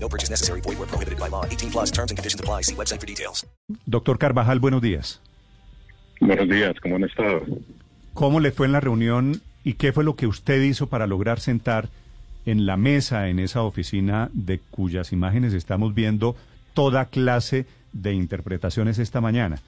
No purchase necessary. Void where prohibited by law. 18 plus terms and conditions apply. See website for details. Doctor Carvajal, buenos días. Buenos días, ¿cómo han estado? ¿Cómo le fue en la reunión y qué fue lo que usted hizo para lograr sentar en la mesa, en esa oficina de cuyas imágenes estamos viendo toda clase de interpretaciones esta mañana?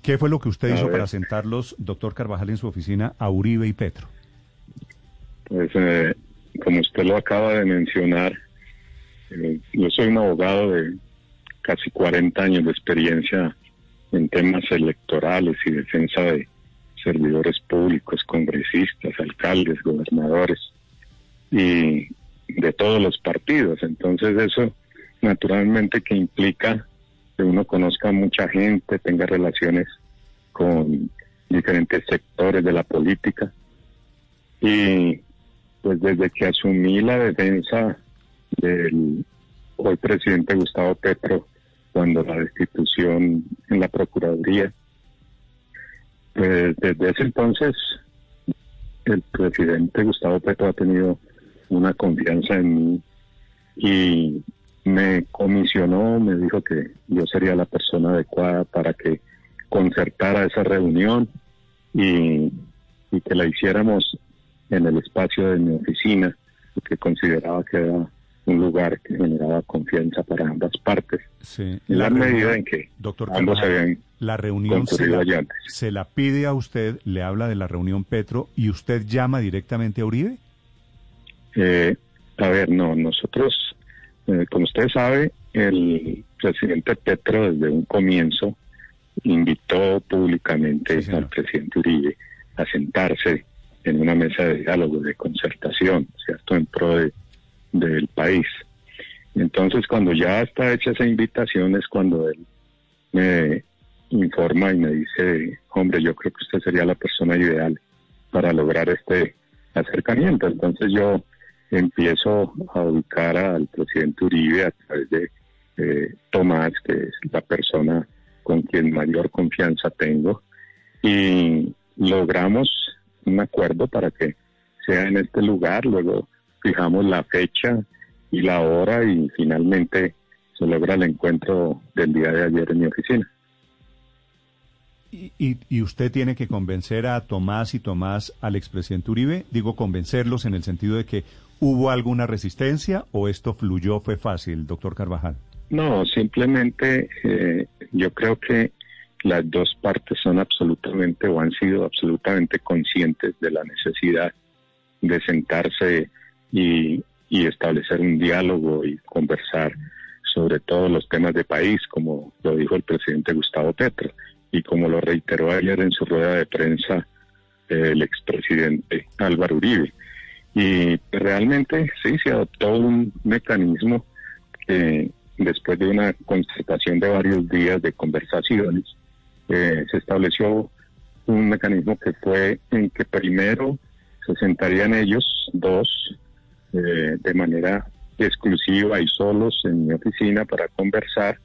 ¿Qué fue lo que usted A hizo ver. para sentarlos, doctor Carvajal, en su oficina a Uribe y Petro? Pues, eh, como usted lo acaba de mencionar, eh, yo soy un abogado de casi 40 años de experiencia en temas electorales y defensa de servidores públicos, congresistas, alcaldes, gobernadores y de todos los partidos. Entonces eso naturalmente que implica que uno conozca a mucha gente, tenga relaciones con diferentes sectores de la política. Y pues desde que asumí la defensa del hoy presidente Gustavo Petro cuando la destitución en la Procuraduría, pues desde ese entonces el presidente Gustavo Petro ha tenido una confianza en mí y me comisionó, me dijo que yo sería la persona adecuada para que concertara esa reunión y, y que la hiciéramos en el espacio de mi oficina, porque consideraba que era un lugar que generaba confianza para ambas partes. Sí. En la reunión- medida en que doctor ambos Carvajal, habían la reunión se la, antes. se la pide a usted, le habla de la reunión Petro y usted llama directamente a Uribe. Eh, a ver, no, nosotros, eh, como usted sabe, el presidente Petro desde un comienzo invitó públicamente Sí, al presidente Uribe a sentarse en una mesa de diálogo, de concertación, ¿cierto?, en pro de- del país. Entonces, cuando ya está hecha esa invitación es cuando él me informa y me dice, hombre, yo creo que usted sería la persona ideal para lograr este acercamiento. Entonces yo empiezo a ubicar al presidente Uribe a través de eh, Tomás, que es la persona con quien mayor confianza tengo, y logramos un acuerdo para que sea en este lugar, luego fijamos la fecha y la hora y finalmente se logra el encuentro del día de ayer en mi oficina. Y, y- y usted tiene que convencer a Tomás y Tomás al expresidente Uribe, digo convencerlos en el sentido de que hubo alguna resistencia o esto fluyó, fue fácil, doctor Carvajal. No, simplemente eh, yo creo que las dos partes son absolutamente o han sido absolutamente conscientes de la necesidad de sentarse y, establecer un diálogo y conversar sobre todos los temas de país, como lo dijo el presidente Gustavo Petro y como lo reiteró ayer en su rueda de prensa eh, el expresidente Álvaro Uribe. Y realmente sí, se adoptó un mecanismo que después de una concertación de varios días de conversaciones, eh, se estableció un mecanismo que fue en que primero se sentarían ellos dos eh, de manera exclusiva y solos en mi oficina para conversar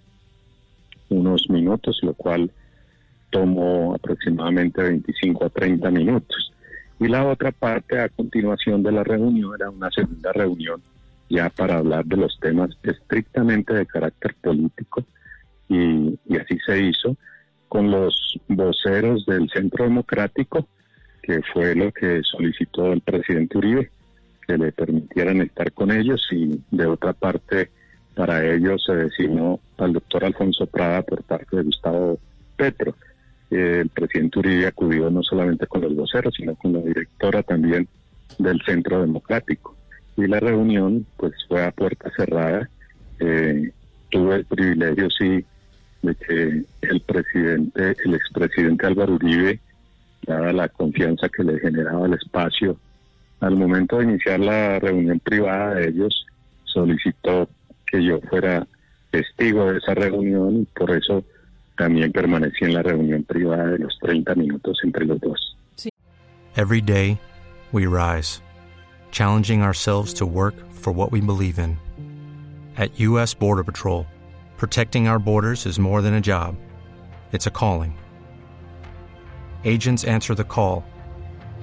unos minutos, lo cual tomó aproximadamente 25 a 30 minutos. Y la otra parte a continuación de la reunión era una segunda reunión ya para hablar de los temas estrictamente de carácter político y, y así se hizo con los voceros del Centro Democrático, que fue lo que solicitó el presidente Uribe, que le permitieran estar con ellos y de otra parte para ellos se designó al doctor Alfonso Prada por parte de Gustavo Petro. Eh, el presidente Uribe acudió no solamente con los voceros, sino con la directora también del Centro Democrático. Y la reunión pues fue a puerta cerrada. Eh, tuve el privilegio, sí, de que el presidente, el expresidente Álvaro Uribe, dada la confianza que le generaba el espacio, al momento de iniciar la reunión privada de ellos, solicitó que yo fuera testigo de esa reunión y por eso también permanecí en la reunión privada de los 30 minutos entre los dos. Every day, we rise, challenging ourselves to work for what we believe in. At U.S. Border Patrol, protecting our borders is more than a job, it's a calling. Agents answer the call,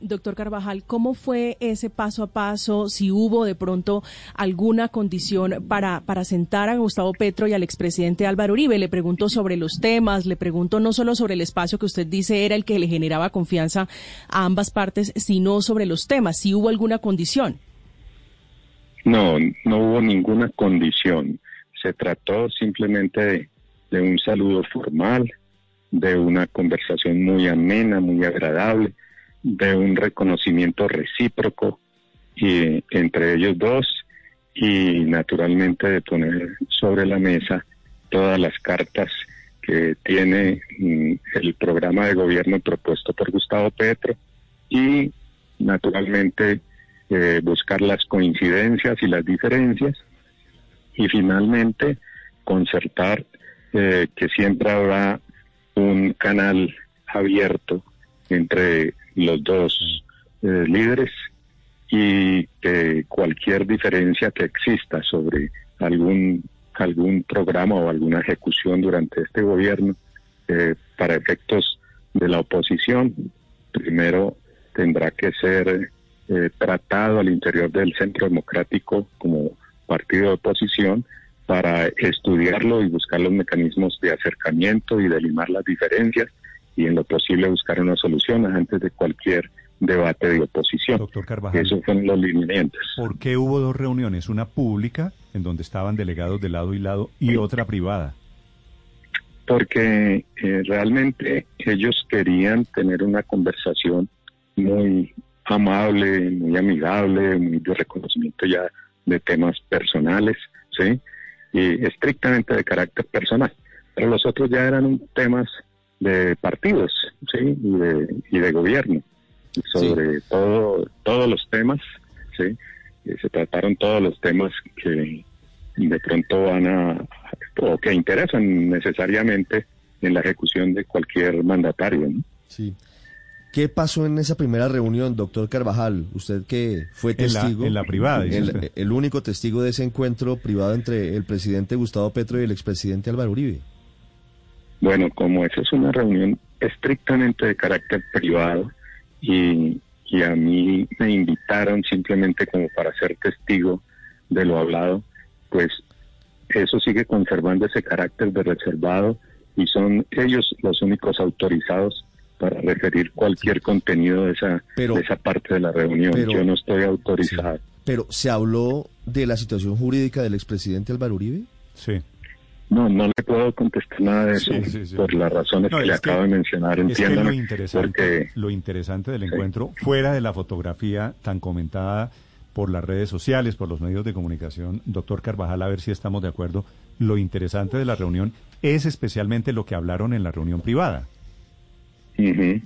Doctor Carvajal, ¿cómo fue ese paso a paso? Si hubo de pronto alguna condición para, para sentar a Gustavo Petro y al expresidente Álvaro Uribe. Le pregunto sobre los temas, le pregunto no solo sobre el espacio que usted dice era el que le generaba confianza a ambas partes, sino sobre los temas. Si hubo alguna condición. No, no hubo ninguna condición. Se trató simplemente de, de un saludo formal, de una conversación muy amena, muy agradable de un reconocimiento recíproco entre ellos dos y naturalmente de poner sobre la mesa todas las cartas que tiene mm, el programa de gobierno propuesto por Gustavo Petro y naturalmente eh, buscar las coincidencias y las diferencias y finalmente concertar eh, que siempre habrá un canal abierto entre los dos eh, líderes y que cualquier diferencia que exista sobre algún algún programa o alguna ejecución durante este gobierno eh, para efectos de la oposición primero tendrá que ser eh, tratado al interior del centro democrático como partido de oposición para estudiarlo y buscar los mecanismos de acercamiento y de limar las diferencias y en lo posible buscar una solución antes de cualquier debate de oposición. Doctor Carvajal. Esos son los lineamientos. ¿Por qué hubo dos reuniones? Una pública, en donde estaban delegados de lado y lado, y otra privada. Porque eh, realmente ellos querían tener una conversación muy amable, muy amigable, muy de reconocimiento ya de temas personales, ¿sí? Y estrictamente de carácter personal. Pero los otros ya eran temas de partidos ¿sí? y, de, y de gobierno sobre todo todos los temas ¿sí? se trataron todos los temas que de pronto van a o que interesan necesariamente en la ejecución de cualquier mandatario ¿no? sí ¿Qué pasó en esa primera reunión, doctor Carvajal? Usted que fue testigo. En la, en la privada, el, el, único testigo de ese encuentro privado entre el presidente Gustavo Petro y el expresidente Álvaro Uribe. Bueno, como esa es una reunión estrictamente de carácter privado y, y a mí me invitaron simplemente como para ser testigo de lo hablado, pues eso sigue conservando ese carácter de reservado y son ellos los únicos autorizados para referir cualquier contenido de esa, Pero- de esa parte de la reunión. pero- Yo no estoy autorizado. Pero, ¿se habló de la situación jurídica del expresidente Álvaro Uribe? Sí. No, no le puedo contestar nada de eso Sí, sí, sí. por las razones No, que le acabo de mencionar. Es que Entiéndame, lo interesante, porque lo interesante del encuentro, fuera de la fotografía tan comentada por las redes sociales, por los medios de comunicación, doctor Carvajal, a ver si estamos de acuerdo, lo interesante de la reunión es especialmente lo que hablaron en la reunión privada. Ujú.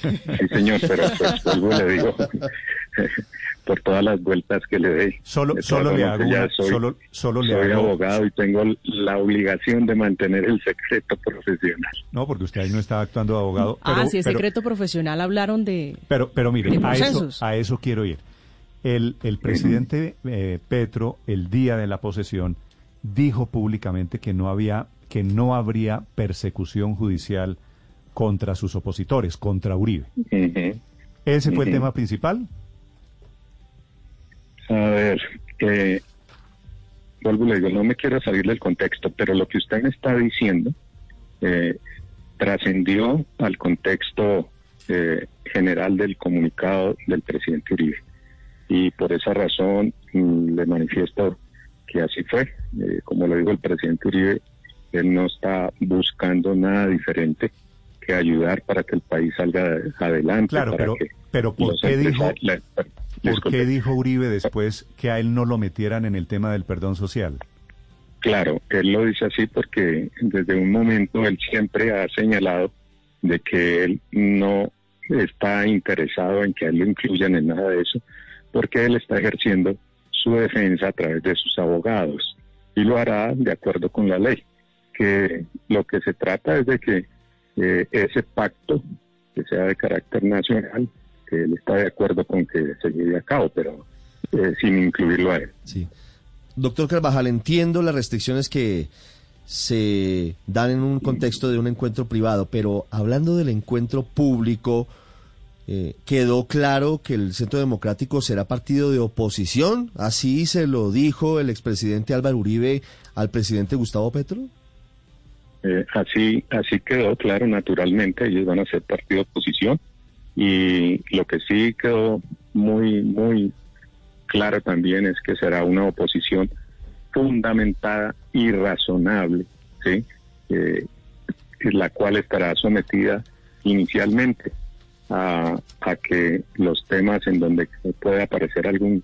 Sí, señor, pero pues y le digo, por todas las vueltas que le dé. Solo, todas solo le hago ya una- soy, solo, solo le soy hago- abogado y tengo la obligación de mantener el secreto profesional. No, porque usted ahí no estaba actuando de abogado. ah, pero- sí, es pero- secreto profesional. Hablaron de... Pero, pero mire, a eso, a eso quiero ir. El, el presidente eh, Petro, el día de la posesión, dijo públicamente que no había, que no habría persecución judicial contra sus opositores, contra Uribe. ¿Ese fue el tema principal? A ver, eh, vuelvo y le digo, no me quiero salir del contexto, pero lo que usted me está diciendo eh, trascendió al contexto eh, general del comunicado del presidente Uribe. Y por esa razón mm, le manifiesto que así fue. Eh, como le digo, el presidente Uribe, él no está buscando nada diferente que ayudar para que el país salga adelante. Claro, para pero, que pero ¿por qué dijo, la- por disculpe. qué dijo Uribe después que a él no lo metieran en el tema del perdón social? Claro, él lo dice así porque desde un momento él siempre ha señalado de que él no está interesado en que él lo incluyan en nada de eso, porque él está ejerciendo su defensa a través de sus abogados y lo hará de acuerdo con la ley, que lo que se trata es de que eh, ese pacto, que sea de carácter nacional, que él está de acuerdo con que se lleve a cabo, pero eh, sin incluirlo a él. Sí. Doctor Carvajal, entiendo las restricciones que se dan en un contexto de un encuentro privado, pero hablando del encuentro público, eh, quedó claro que el Centro Democrático será partido de oposición. Así se lo dijo el expresidente Álvaro Uribe al presidente Gustavo Petro. Eh, así, así quedó claro, naturalmente, ellos van a ser partido de oposición. Y lo que sí quedó muy, muy claro también es que será una oposición fundamentada y razonable, ¿sí? Eh, la cual estará sometida inicialmente a, que los temas en donde puede aparecer algún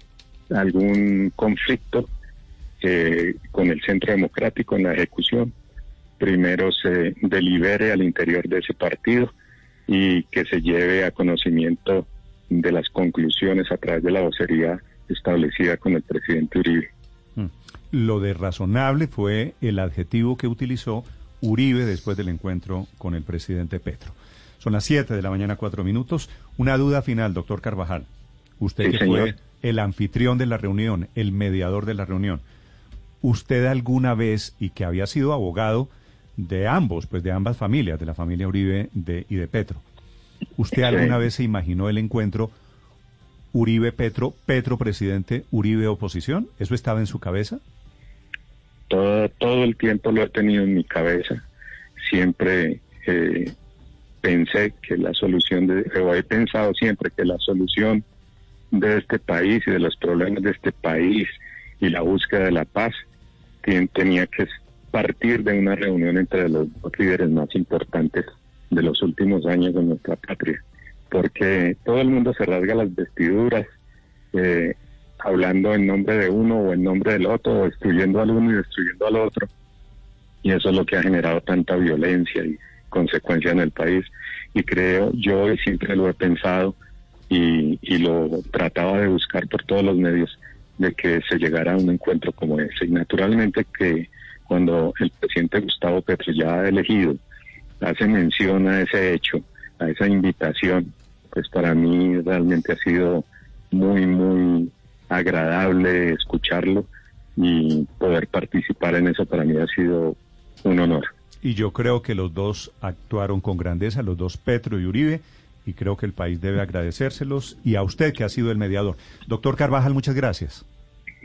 algún conflicto eh, con el centro democrático en la ejecución, primero se delibere al interior de ese partido y que se lleve a conocimiento de las conclusiones a través de la vocería establecida con el presidente Uribe. Mm. Lo de razonable fue el adjetivo que utilizó Uribe después del encuentro con el presidente Petro. Son las 7 de la mañana, cuatro minutos. Una duda final, doctor Carvajal. Usted que fue el anfitrión de la reunión, el mediador de la reunión. ¿Usted alguna vez, y que había sido abogado de ambos, pues de ambas familias, de la familia Uribe y de Petro, ¿usted alguna vez se imaginó el encuentro Uribe Petro, Petro presidente, Uribe oposición? ¿Eso estaba en su cabeza? Todo, todo el tiempo lo he tenido en mi cabeza. Siempre eh, pensé que la solución de, o he pensado siempre que la solución de este país y de los problemas de este país y la búsqueda de la paz tenía que partir de una reunión entre los dos líderes más importantes de los últimos años de nuestra patria, porque todo el mundo se rasga las vestiduras eh, hablando en nombre de uno o en nombre del otro, o destruyendo al uno y destruyendo al otro, y eso es lo que ha generado tanta violencia y consecuencia en el país. Y creo, yo siempre lo he pensado y, lo trataba de buscar por todos los medios de que se llegara a un encuentro como ese. Y naturalmente que cuando el presidente Gustavo Petro ya ha elegido, hace mención a ese hecho, a esa invitación, pues para mí realmente ha sido muy, muy agradable escucharlo y poder participar en eso para mí ha sido un honor y yo creo que los dos actuaron con grandeza, los dos Petro y Uribe, y creo que el país debe agradecérselos y a usted que ha sido el mediador. Doctor Carvajal, muchas gracias.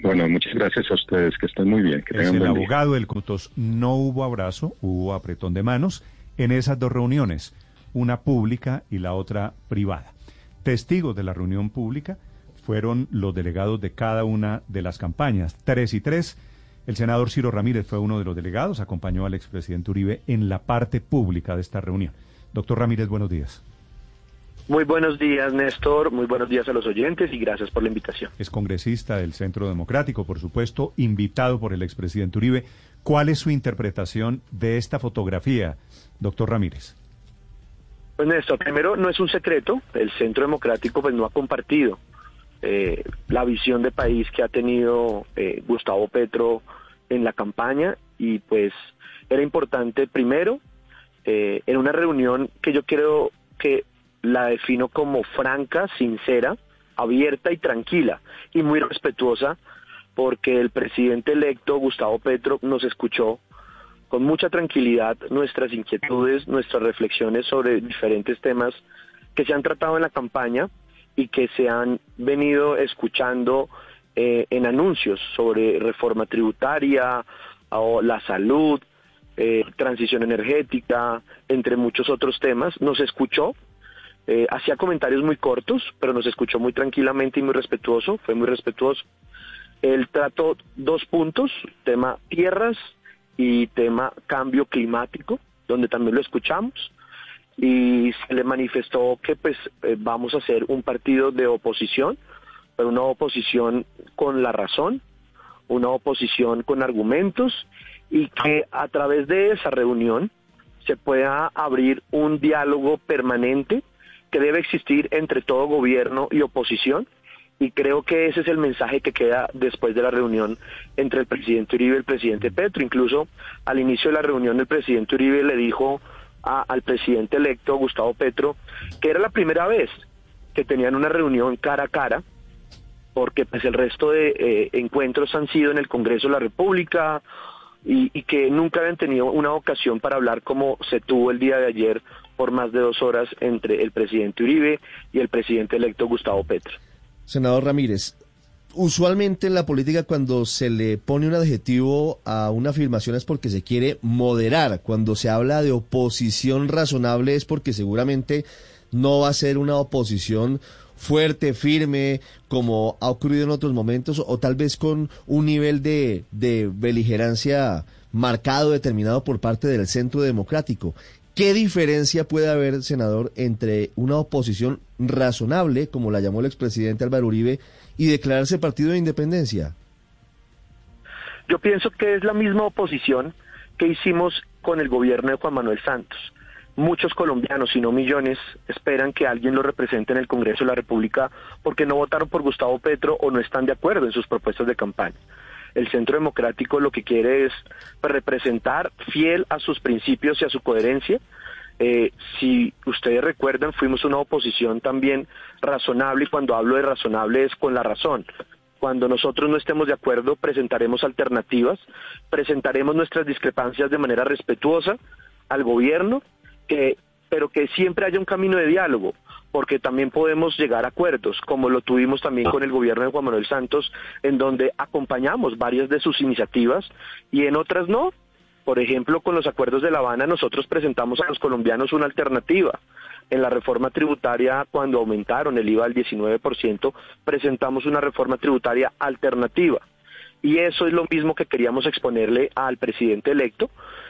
Bueno, muchas gracias a ustedes, que estén muy bien. Que es el abogado del Cutos. No hubo abrazo, hubo apretón de manos en esas dos reuniones, una pública y la otra privada. Testigos de la reunión pública fueron los delegados de cada una de las campañas, tres y tres el senador Ciro Ramírez fue uno de los delegados, acompañó al expresidente Uribe en la parte pública de esta reunión. Doctor Ramírez, buenos días. Muy buenos días, Néstor. Muy buenos días a los oyentes y gracias por la invitación. Es congresista del Centro Democrático, por supuesto, invitado por el expresidente Uribe. ¿Cuál es su interpretación de esta fotografía, doctor Ramírez? Pues Néstor, primero no es un secreto, el Centro Democrático pues no ha compartido eh, la visión de país que ha tenido eh, Gustavo Petro en la campaña y pues era importante primero eh, en una reunión que yo creo que la defino como franca, sincera, abierta y tranquila y muy respetuosa porque el presidente electo Gustavo Petro nos escuchó con mucha tranquilidad nuestras inquietudes, nuestras reflexiones sobre diferentes temas que se han tratado en la campaña y que se han venido escuchando eh, en anuncios sobre reforma tributaria o la salud, eh, transición energética, entre muchos otros temas. Nos escuchó, eh, hacía comentarios muy cortos, pero nos escuchó muy tranquilamente y muy respetuoso, fue muy respetuoso. Él trató dos puntos, tema tierras y tema cambio climático, donde también lo escuchamos y se le manifestó que pues vamos a hacer un partido de oposición, pero una oposición con la razón, una oposición con argumentos y que a través de esa reunión se pueda abrir un diálogo permanente que debe existir entre todo gobierno y oposición y creo que ese es el mensaje que queda después de la reunión entre el presidente Uribe y el presidente Petro. Incluso al inicio de la reunión el presidente Uribe le dijo al presidente electo Gustavo Petro que era la primera vez que tenían una reunión cara a cara porque pues el resto de eh, encuentros han sido en el Congreso de la República y, y, que nunca habían tenido una ocasión para hablar como se tuvo el día de ayer por más de dos horas entre el presidente Uribe y el presidente electo Gustavo Petro. Senador Ramírez, usualmente en la política cuando se le pone un adjetivo a una afirmación es porque se quiere moderar. Cuando se habla de oposición razonable es porque seguramente no va a ser una oposición fuerte, firme, como ha ocurrido en otros momentos, o tal vez con un nivel de, de beligerancia marcado, determinado por parte del centro democrático. ¿Qué diferencia puede haber, senador, entre una oposición razonable, como la llamó el expresidente Álvaro Uribe, y declararse partido de independencia? Yo pienso que es la misma oposición que hicimos con el gobierno de Juan Manuel Santos. Muchos colombianos, si no millones, esperan que alguien lo represente en el Congreso de la República porque no votaron por Gustavo Petro o no están de acuerdo en sus propuestas de campaña el Centro Democrático lo que quiere es representar fiel a sus principios y a su coherencia. Eh, si ustedes recuerdan, fuimos una oposición también razonable y cuando hablo de razonable es con la razón. Cuando nosotros no estemos de acuerdo, presentaremos alternativas, presentaremos nuestras discrepancias de manera respetuosa al gobierno, que, pero que siempre haya un camino de diálogo porque también podemos llegar a acuerdos, como lo tuvimos también con el gobierno de Juan Manuel Santos, en donde acompañamos varias de sus iniciativas y en otras no. Por ejemplo, con los acuerdos de La Habana nosotros presentamos a los colombianos una alternativa. En la reforma tributaria, cuando aumentaron el IVA al 19%, presentamos una reforma tributaria alternativa. Y eso es lo mismo que queríamos exponerle al presidente electo,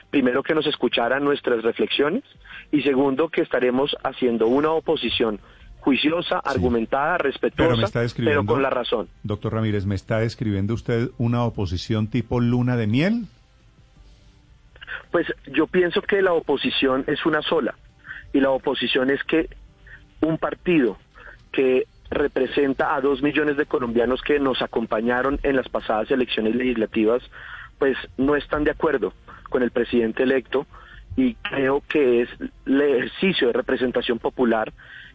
primero que nos escucharan nuestras reflexiones y segundo que estaremos haciendo una oposición juiciosa, argumentada, respetuosa, pero, con la razón. Doctor Ramírez, ¿me está describiendo usted una oposición tipo luna de miel? Pues yo pienso que la oposición es una sola y la oposición es que un partido que representa a dos millones de colombianos que nos acompañaron en las pasadas elecciones legislativas, pues no están de acuerdo con el presidente electo y creo que es el ejercicio de representación popular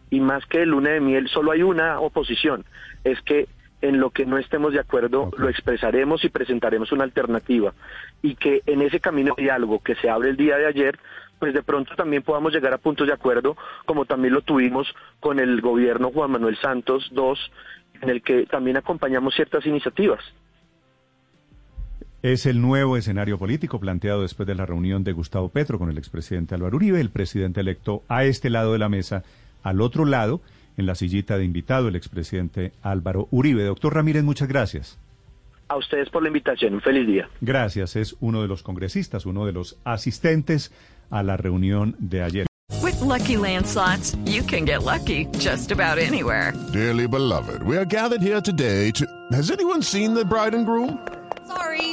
y más que el luna de miel solo hay una oposición, es que en lo que no estemos de acuerdo lo expresaremos y presentaremos una alternativa. Y que en ese camino de diálogo que se abre el día de ayer, pues de pronto también podamos llegar a puntos de acuerdo como también lo tuvimos con el gobierno Juan Manuel Santos II, en el que también acompañamos ciertas iniciativas. Es el nuevo escenario político planteado después de la reunión de Gustavo Petro con el expresidente Álvaro Uribe, el presidente electo a este lado de la mesa, al otro lado, en la sillita de invitado, el expresidente Álvaro Uribe. Doctor Ramírez, muchas gracias. A ustedes por la invitación. Un feliz día. Gracias. Es uno de los congresistas, uno de los asistentes a la reunión de ayer. With lucky landslots, you can get lucky just about anywhere. Dearly beloved, we are gathered here today to. Has anyone seen the bride and groom? Sorry,